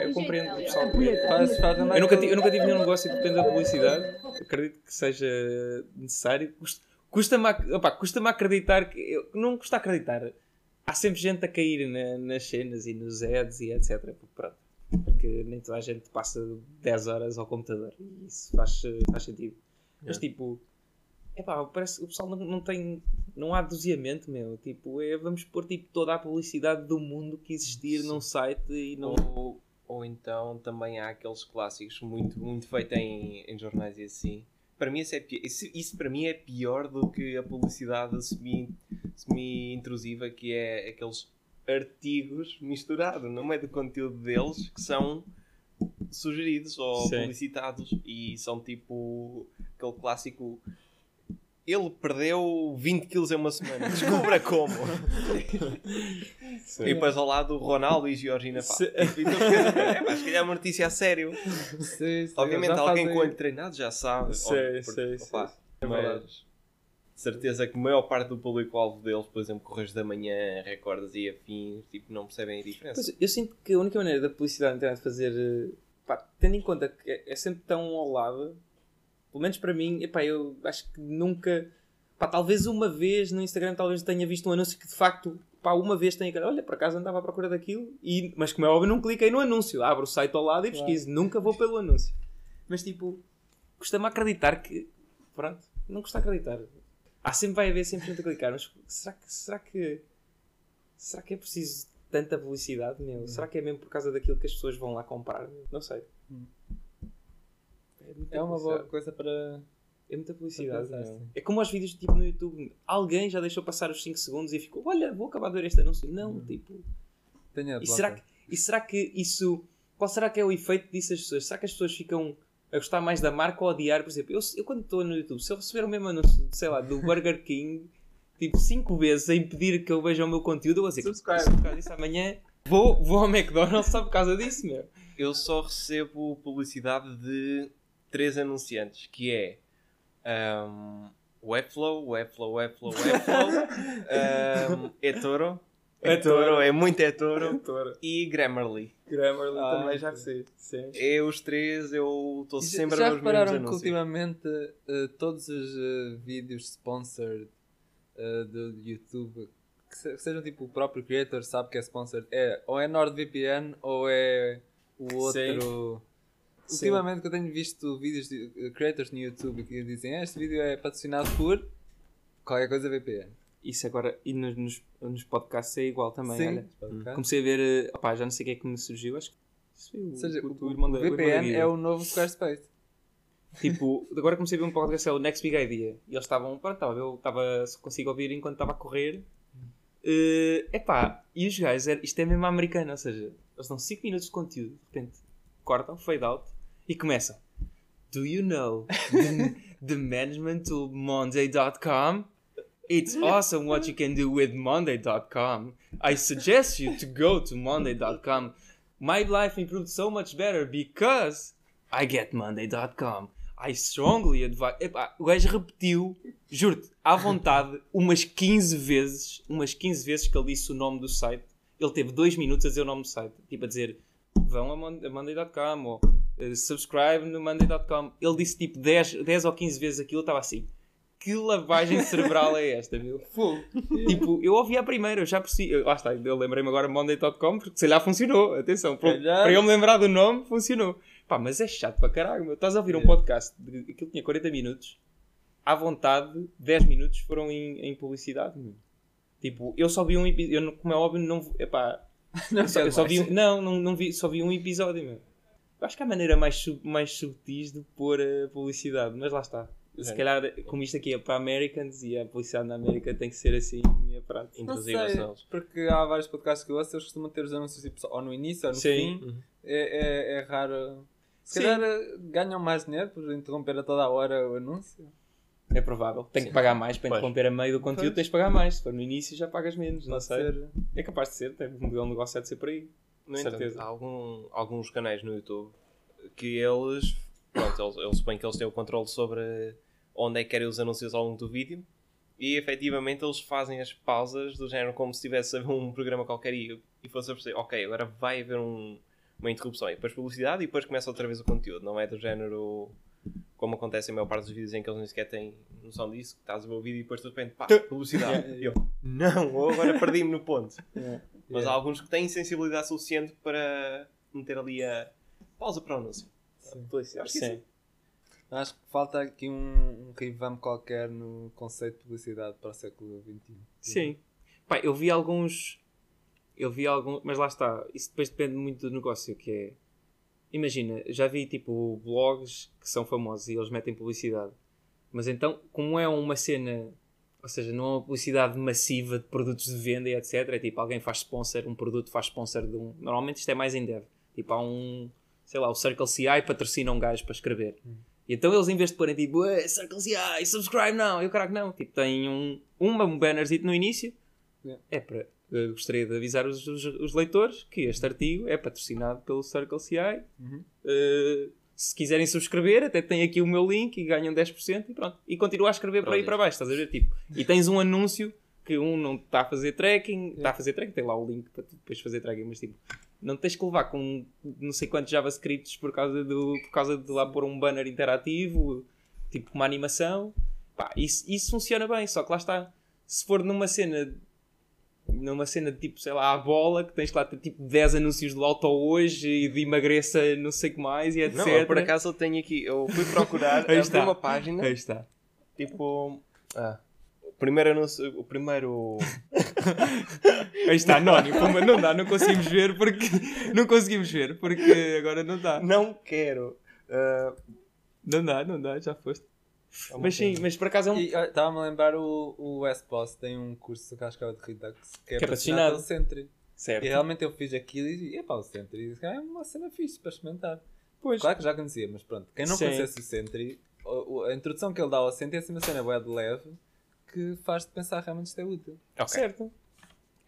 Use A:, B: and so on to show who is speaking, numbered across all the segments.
A: Eu compreendo o pessoal.
B: Faz, faz
A: Eu nunca, tive, eu nunca tive nenhum negócio que dependa da publicidade. Acredito que seja necessário. Custa- Custa-me opá, custa-me acreditar que. eu- Não custa acreditar. Há sempre gente a cair na- nas cenas e nos ads e etc. Porque, pronto, porque nem toda a gente passa 10 horas ao computador. E isso faz, faz sentido. Mas tipo. Epá, parece o pessoal não, não tem. Não há doseamento, meu. Tipo, é, vamos pôr tipo, toda a publicidade do mundo que existir num site e não.
C: Ou, ou então também há aqueles clássicos muito, muito feitos em, em jornais e assim. Para mim isso, é isso, isso para mim é pior do que a publicidade semi- semi-intrusiva, que é aqueles artigos misturados no meio do conteúdo deles que são sugeridos ou
A: Sim.
C: publicitados e são tipo aquele clássico ele perdeu 20 quilos em uma semana. Descubra como. E depois ao lado Ronaldo e Georgina pá. E ver, "É pá, se calhar é uma notícia a sério.
B: Sim, sim,
C: Obviamente alguém com o olho treinado já sabe. Ó, porque,
A: sei,
C: opá,
A: sei. É.
C: Mas de certeza que a maior parte do público-alvo deles, por exemplo, Correios da Manhã, Recordas e afins, tipo, não percebem a diferença.
A: Pois, eu sinto que a única maneira da publicidade na internet fazer, eh, pá, tendo em conta que é, é sempre tão ao lado, pelo menos para mim, epá, eu acho que nunca, pá, talvez uma vez no Instagram talvez tenha visto um anúncio que de facto, pá, uma vez tenha que, olha, por acaso andava à procura daquilo, e, mas como é óbvio não cliquei no anúncio, abro o site ao lado e pesquiso, nunca vou pelo anúncio. Mas tipo, custa-me acreditar que, pronto, não custa acreditar. Há sempre, vai haver sempre gente a clicar, mas será que, será que, será que é preciso tanta publicidade, meu? Será que é mesmo por causa daquilo que as pessoas vão lá comprar? Não sei. É,
B: É uma boa coisa para.
A: É muita publicidade.
B: Sim.
A: É como aos vídeos tipo no YouTube. Alguém já deixou passar os 5 segundos e ficou, olha, vou acabar de ver este anúncio. Não, tipo.
B: Tenha
A: E será, que, e será que isso. Qual será que é o efeito disso às pessoas? Será que as pessoas ficam a gostar mais da marca ou a odiar? Por exemplo, eu, eu quando estou no YouTube, se eu receber o mesmo anúncio, sei lá, do Burger King, tipo 5 vezes a impedir que eu veja o meu conteúdo, eu vou dizer,
B: Subscribe.
A: "Se por causa disso amanhã, vou, vou ao McDonald's só por causa disso, meu.
C: Eu só recebo publicidade de três anunciantes, que é um, Webflow, Webflow, Webflow, Webflow, um, eToro, eToro, é muito eToro, e Grammarly.
A: Grammarly
B: Ah,
A: também já sei. Sim.
C: É os três, eu estou sempre
B: Já
C: a ver os mesmos
B: repararam que
C: anúncios.
B: ultimamente eh, todos os eh, vídeos sponsored eh, do YouTube que sejam tipo o próprio creator sabe que é sponsored é ou é NordVPN ou é o outro.
A: Sim.
B: Ultimamente que eu tenho visto vídeos de eh, creators no YouTube que dizem "Ah, este vídeo é patrocinado por qualquer coisa VPN.
A: Isso agora, e nos, nos, nos podcasts é igual também,
B: Sim.
A: olha.
B: Ok?
A: Comecei a ver, eh, opá, já não sei o que é que me surgiu, acho que
B: Ou seja, o,
A: o irmão da-
B: o
A: o
B: VPN é o novo Squarespace.
A: Tipo, agora comecei a ver um podcast, é o Next Big Idea. E eles estavam, pronto, eu estava, consigo ouvir enquanto estava a correr. É epá, e os gajos, isto é mesmo americano, ou seja, eles dão 5 minutos de conteúdo, de repente cortam, fade out e começam. Do you know the, the management tool Monday.com? It's awesome what you can do with Monday.com. I suggest you to go to Monday.com. My life improved so much better because I get Monday.com. I strongly advise. Epá, o gajo repetiu, juro-te, à vontade, umas 15 vezes, umas 15 vezes que ele disse o nome do site. Ele teve 2 minutos a dizer o nome do site. Tipo a dizer, vão a, Mon- a Monday.com ou subscribe no Monday.com. Ele disse tipo 10, 10 ou 15 vezes aquilo, eu estava assim. Que lavagem cerebral é esta, meu? Fogo. tipo, eu ouvi a primeira, eu já percebi. eu- Lá está, eu lembrei-me agora Monday.com porque sei lá funcionou. Atenção, para, para eu me lembrar do nome, funcionou. Pá, mas é chato para caralho, meu. Estás a ouvir um podcast, de, aquilo tinha 40 minutos, à vontade, 10 minutos foram em, em publicidade, meu. Tipo, eu só vi um episódio, como é óbvio, não. Epá, eu só, eu só vi um, não, não, não vi, só vi um episódio, meu. Eu acho que há maneira mais, sub, mais subtis de pôr a publicidade, mas lá está. Se
C: É.
A: calhar, como isto aqui é para Americans e a publicidade na América tem que ser assim, é.
B: Não
C: Intrusivas
B: sei, porque há vários podcasts que eu ouço, eles costumam ter os anúncios tipo, ou no início ou no
A: Sim.
B: fim. É, é, é raro. Se
A: Sim.
B: calhar eh, ganham mais dinheiro por interromper a toda a hora o anúncio.
A: É provável. Tem que pagar mais para
C: Pois.
A: interromper a meio do conteúdo,
B: Pois.
A: tens de pagar mais. Se for no início já pagas menos, não sei.
B: ser.
A: É capaz de ser, tem um modelo de negócio há de ser por aí.
C: No
A: Certeza.
C: entanto, há algum, alguns canais no YouTube que eles, pronto, eles, eles supõem que eles têm o controle sobre onde é que querem os anúncios ao longo do vídeo e efetivamente eles fazem as pausas do género como se estivesse a ver um programa qualquer e, e fosse a perceber, ok, agora vai haver um- uma interrupção e depois publicidade e depois começa outra vez o conteúdo. Não é do género como acontece em maior parte dos vídeos em que eles nem sequer têm noção disso, que estás a ver o vídeo e depois de repente, pá, publicidade. Eu, não, ou agora perdi-me no ponto. Mas há alguns que têm sensibilidade suficiente para meter ali a pausa para o anúncio. Publicidade. Acho que
A: Sim.
B: Acho que falta aqui um, um revamp qualquer no conceito de publicidade para o século XXI.
A: Sim. Pá, eu vi alguns. Eu vi alguns. Mas lá está. Isso depois depende muito do negócio. Que é. Imagina, já vi tipo blogs que são famosos e eles metem publicidade. Mas então, como é uma cena. Ou seja, não é uma publicidade massiva de produtos de venda e etc. É tipo alguém faz sponsor, um produto faz sponsor de um. Normalmente isto é mais em dev. Tipo, há um. Sei lá, o Circle CI patrocina um gajo para escrever. E então eles, em vez de porem tipo, "Ué, Circle CI, subscribe não, eu caraca não. Tipo, têm um, uma, um bannerzito no início.
B: Yeah.
A: É para. gostaria de avisar os, os, os leitores que este artigo é patrocinado pelo Circle CI.
B: Uhum.
A: Uh, se quiserem subscrever, até tem aqui o meu link e ganham 10% e pronto. E continua a escrever para aí
C: Pronto.
A: para baixo, estás a ver? Tipo, e tens um anúncio que um não está a fazer tracking, está a fazer tracking, tem lá o link para depois fazer tracking, mas tipo, não tens que levar com não sei quantos JavaScripts por causa, do, por causa de lá pôr um banner interativo, tipo uma animação. Pá, isso, isso funciona bem, só que lá está. Se for numa cena numa cena de tipo, sei lá, a bola, que tens lá tipo 10 anúncios do auto hoje e de emagreça não sei o que mais e etc.
C: Não, eu, por acaso eu tenho aqui, eu fui procurar,
A: Aí está.
C: uma página,
A: Aí está.
C: tipo, ah, o primeiro anúncio, o primeiro,
A: Aí está, anónimo. Não dá, não conseguimos ver porque. Não conseguimos ver porque agora não dá.
C: não quero, ah,
A: Não dá, não dá, já foste.
C: É
A: Mas sim, mas por acaso é um.
B: Olha, estava-me a lembrar o, o Westboss tem um curso que acho que é o de Redux que é,
A: Que é
B: patrocinado pelo Sentry.
A: Certo.
B: E realmente eu fiz aquilo e epá, o Sentry isso é uma cena fixe para experimentar.
A: Pois.
B: Claro que já conhecia, mas pronto, quem não
A: Sim.
B: conhecesse o Sentry, a introdução que ele dá ao Sentry é assim uma cena bué de leve que faz-te pensar realmente isto é útil.
C: Ok,
A: Certo.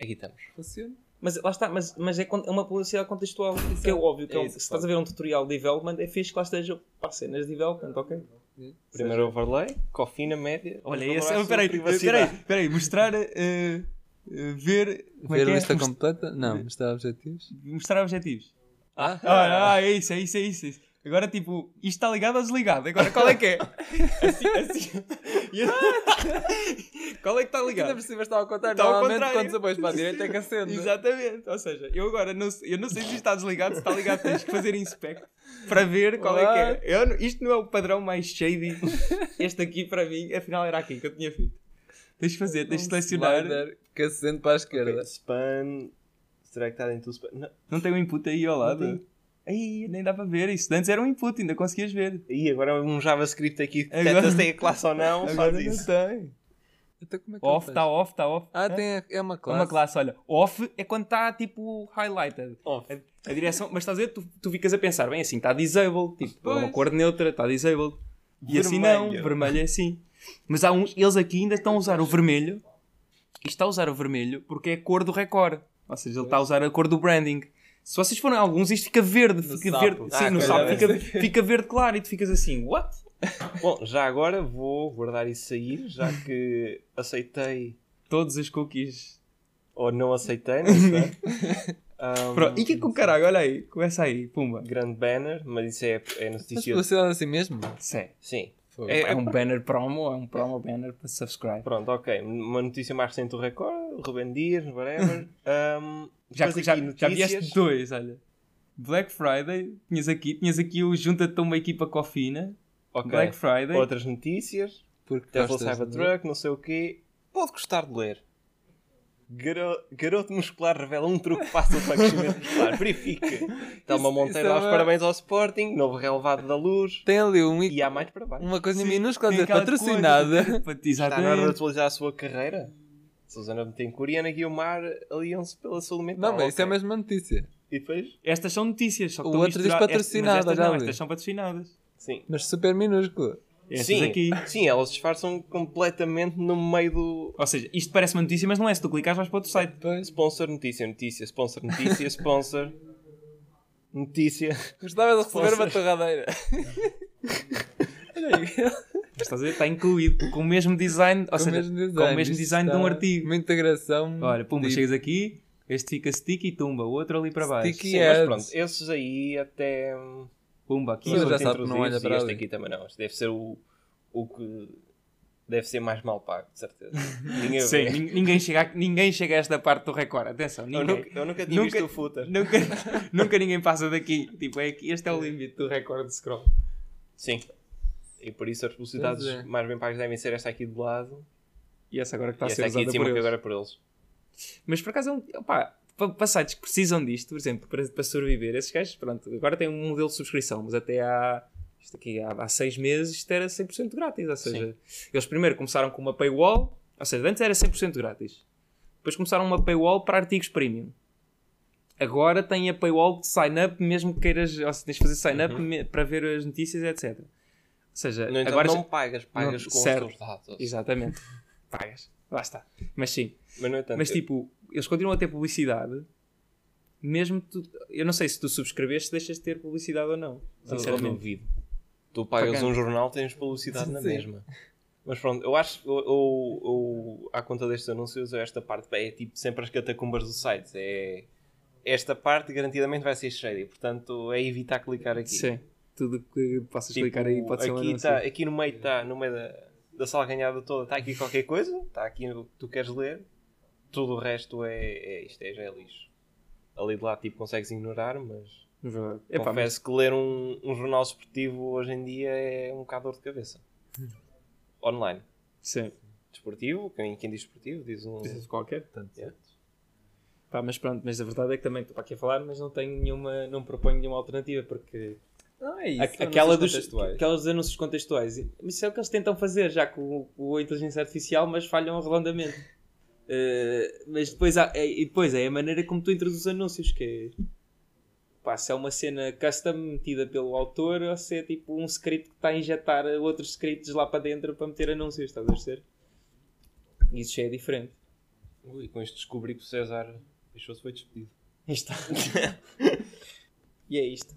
C: aqui estamos.
B: Funciona.
A: Mas lá está, mas, mas é é uma publicidade contextual. Que é óbvio que é
B: é
A: um-
B: isso
A: se estás a ver um tutorial de development, é fixe que lá esteja pá, cenas de development, ok?
C: Primeiro overlay, cofina, média.
A: Olha, esse,
C: falar
A: peraí, peraí, peraí, mostrar, eh, ver, como é
B: Ver
A: que
B: a
A: é?
B: lista
A: Mos-
B: completa? Não, mostrar objetivos.
A: mostrar objetivos.
B: Ah,
A: Ah, ah, é isso, é isso, é isso. é isso. Agora, tipo, isto está ligado ou desligado? Agora, qual é que é? Assim, assim. Qual é que está
B: Ainda
A: ligado?
B: por cima está ao contrário.
A: Está ao contrário.
B: quando se apoias para a direita é que acende.
A: Exatamente. Ou seja, eu agora não, sei- eu não sei se isto está desligado, se está ligado, tens que fazer inspect para ver qual é que é. Eu isto não é o padrão mais shady. Este aqui, para mim, afinal era aqui que eu tinha feito. Tens de fazer, tens de selecionar.
B: Que acende para a esquerda.
C: Ok, Span. Será que está dentro do span? Não.
A: Não tem um input aí ao lado? Aí, nem dá para ver. Isso antes era um input, ainda conseguias ver.
C: E agora um JavaScript aqui que
A: Agora-
C: tem a classe ou não,
A: Agora
C: faz
A: não
C: isso.
A: tem.
B: Então como é
A: Off, está off, está off.
B: Ah,
A: Hã?
B: tem, a- é uma
A: É
B: classe.
A: uma classe, olha. Off é quando está tipo highlighted.
C: Off.
A: A, a direção, mas estás a ver, tu, tu ficas a pensar, bem assim, está disabled, tipo, é uma
B: Pois.
A: cor neutra, está disabled. E assim não,
C: Vermelho.
A: vermelho é assim. Mas há uns, eles aqui ainda estão a usar o vermelho, e está a usar o vermelho porque é a cor do recorde. Ou seja, ele está a usar a cor do branding. Se vocês forem a alguns, isto fica verde, fica
B: sapo.
A: verde. Sim,
C: Ah,
A: no sapo fica, fica verde claro e tu ficas assim, what?
C: Bom, já agora vou guardar isso sair, já que aceitei
A: Todas as cookies.
C: ou não aceitei, não sei. Um,
A: Pronto. E que é com caralho, olha aí, começa aí, pumba.
C: Grande banner, mas isso é, é
B: Mas
C: notícia.
B: publicidade assim mesmo?
A: Sim.
C: Sim.
A: É, é um banner promo, é um promo banner para subscribe.
C: Pronto, ok. Uma notícia mais recente do Record, Ruben Dias, whatever. Um,
A: Já, já, já vieste dois, olha. Black Friday, tinhas aqui, tinhas aqui o Junta-te uma equipa cofina.
C: Ok.
A: Black Friday.
C: Outras notícias.
B: Porque
C: Tesla Cybertruck, não sei o quê. Pode gostar de ler. Garo- Garoto muscular revela um truque fácil para crescimento muscular. Verifique. Telma Monteiro
B: é
C: dá os
B: uma-
C: parabéns ao Sporting. Novo relevado da luz.
B: Tem ali um,
C: E há mais para baixo.
B: uma coisa
A: Sim,
B: minúscula dizer patrocinada.
C: Está na hora de atualizar a sua carreira. Susana Betancourt e Ana Guiomar aliam-se pela saúde mental.
B: Não, mas isso é a mesma notícia.
C: E depois?
A: Estas são notícias. Só que
B: O outro diz patrocinada,
A: Estas, não, estas são patrocinadas.
C: Sim.
B: Mas super minúscula.
A: Estas
C: sim,
A: aqui.
C: sim, elas disfarçam completamente no meio do
A: Ou seja, isto parece uma notícia, mas não é. Se tu clicares, vais para outro site.
C: sponsor notícia, notícia, sponsor notícia, sponsor notícia.
B: Gostava de receber uma torradeira. Olha aí.
A: Mas Estás a ver? Está incluído com o mesmo design. Ou
B: Com o
A: seja,
B: mesmo design.
A: com o mesmo
B: Isto
A: design de um artigo.
B: Uma integração.
A: Olha, pumba,
B: de-
A: chegas aqui, Este fica stick e tumba, o outro ali para baixo.
B: Sticky
C: Sim, mas pronto, esses aí até.
A: Pumba, aqui.
B: Mas já sabe que não olha para
C: este
B: ali.
C: aqui também não. Este deve ser o, o que deve ser mais mal pago, de certeza. Ninguém
A: Sim, ninguém chega, a, ninguém chega a esta parte do recorde. Atenção,
C: Eu
A: ninguém.
C: nunca, eu nunca tinha
A: Nunca-
C: visto o footer.
A: Nunca, nunca ninguém passa daqui. Tipo, é que este é o limite do recorde de scroll.
C: Sim. E por isso as publicidades
B: Pois é.
C: mais bem pagas devem ser esta aqui do lado
A: E essa agora que está a ser
C: aqui
A: usada por
C: cima que agora é por eles.
A: Mas por acaso, é um, opá, pa- para sites que precisam disto, por exemplo, para, para sobreviver, esses gajos, pronto, agora tem um modelo de subscrição, mas até há, isto aqui, há, há seis meses isto era 100% grátis. Ou seja, eles primeiro começaram com uma paywall, ou seja, antes era 100% grátis. Depois começaram uma paywall para artigos premium. Agora tem a paywall de sign up, mesmo que queiras, ou seja, tens de fazer sign up me- para ver as notícias, etc. Ou seja,
C: entanto,
A: agora.
C: não pagas, pagas
A: Não,
C: com
A: certo.
C: os teus dados.
A: Exatamente. Pagas. Lá está. Mas sim.
C: Mas,
A: Mas tipo, eles continuam a ter publicidade, mesmo tu, eu não sei se tu subscreveste, deixas de ter publicidade ou não. Sinceramente.
C: duvido. Tu pagas
A: Pagando.
C: um jornal, tens publicidade na
B: Sim.
C: mesma. Mas pronto, eu acho eu, eu, eu, à conta destes anúncios, esta parte é tipo sempre as catacumbas do site. É, esta parte garantidamente vai ser shady, portanto é evitar clicar aqui.
A: Sim. Tudo que possas
C: Tipo,
A: clicar aí pode ser um
C: aqui,
A: anúncio.
C: tá, aqui no meio está, no meio da, da salganhada toda, está aqui qualquer coisa, está aqui o que tu queres ler, tudo o resto é, é isto, é, já é lixo. Ali de lá tipo consegues ignorar, mas
A: Verdade. Epá, mas-
C: confesso que ler um, um jornal esportivo hoje em dia é um bocado dor de cabeça. Online.
A: Sim.
C: Desportivo, quem, quem diz esportivo diz um.
A: Diz qualquer.
B: Portanto,
C: Yeah.
A: Pá, mas pronto, mas a verdade é que também estou para aqui a falar, mas não tenho nenhuma, não proponho nenhuma alternativa, porque
B: Não, é isso.
A: a-
B: anúncios
A: aquela dos,
B: contextuais.
A: aquelas dos anúncios contextuais, mas isso é o que eles tentam fazer já com, com a inteligência artificial, mas falham redondamente. Eh, mas depois, há, é, e depois é a maneira como tu introduzes anúncios, que é, pá, se é uma cena custom metida pelo autor ou se é tipo um script que está a injetar outros scripts lá para dentro para meter anúncios, estás a ver? Isso já é diferente.
C: Ui, com isto descobri que o César deixou-se foi despedido.
A: Está. e é isto.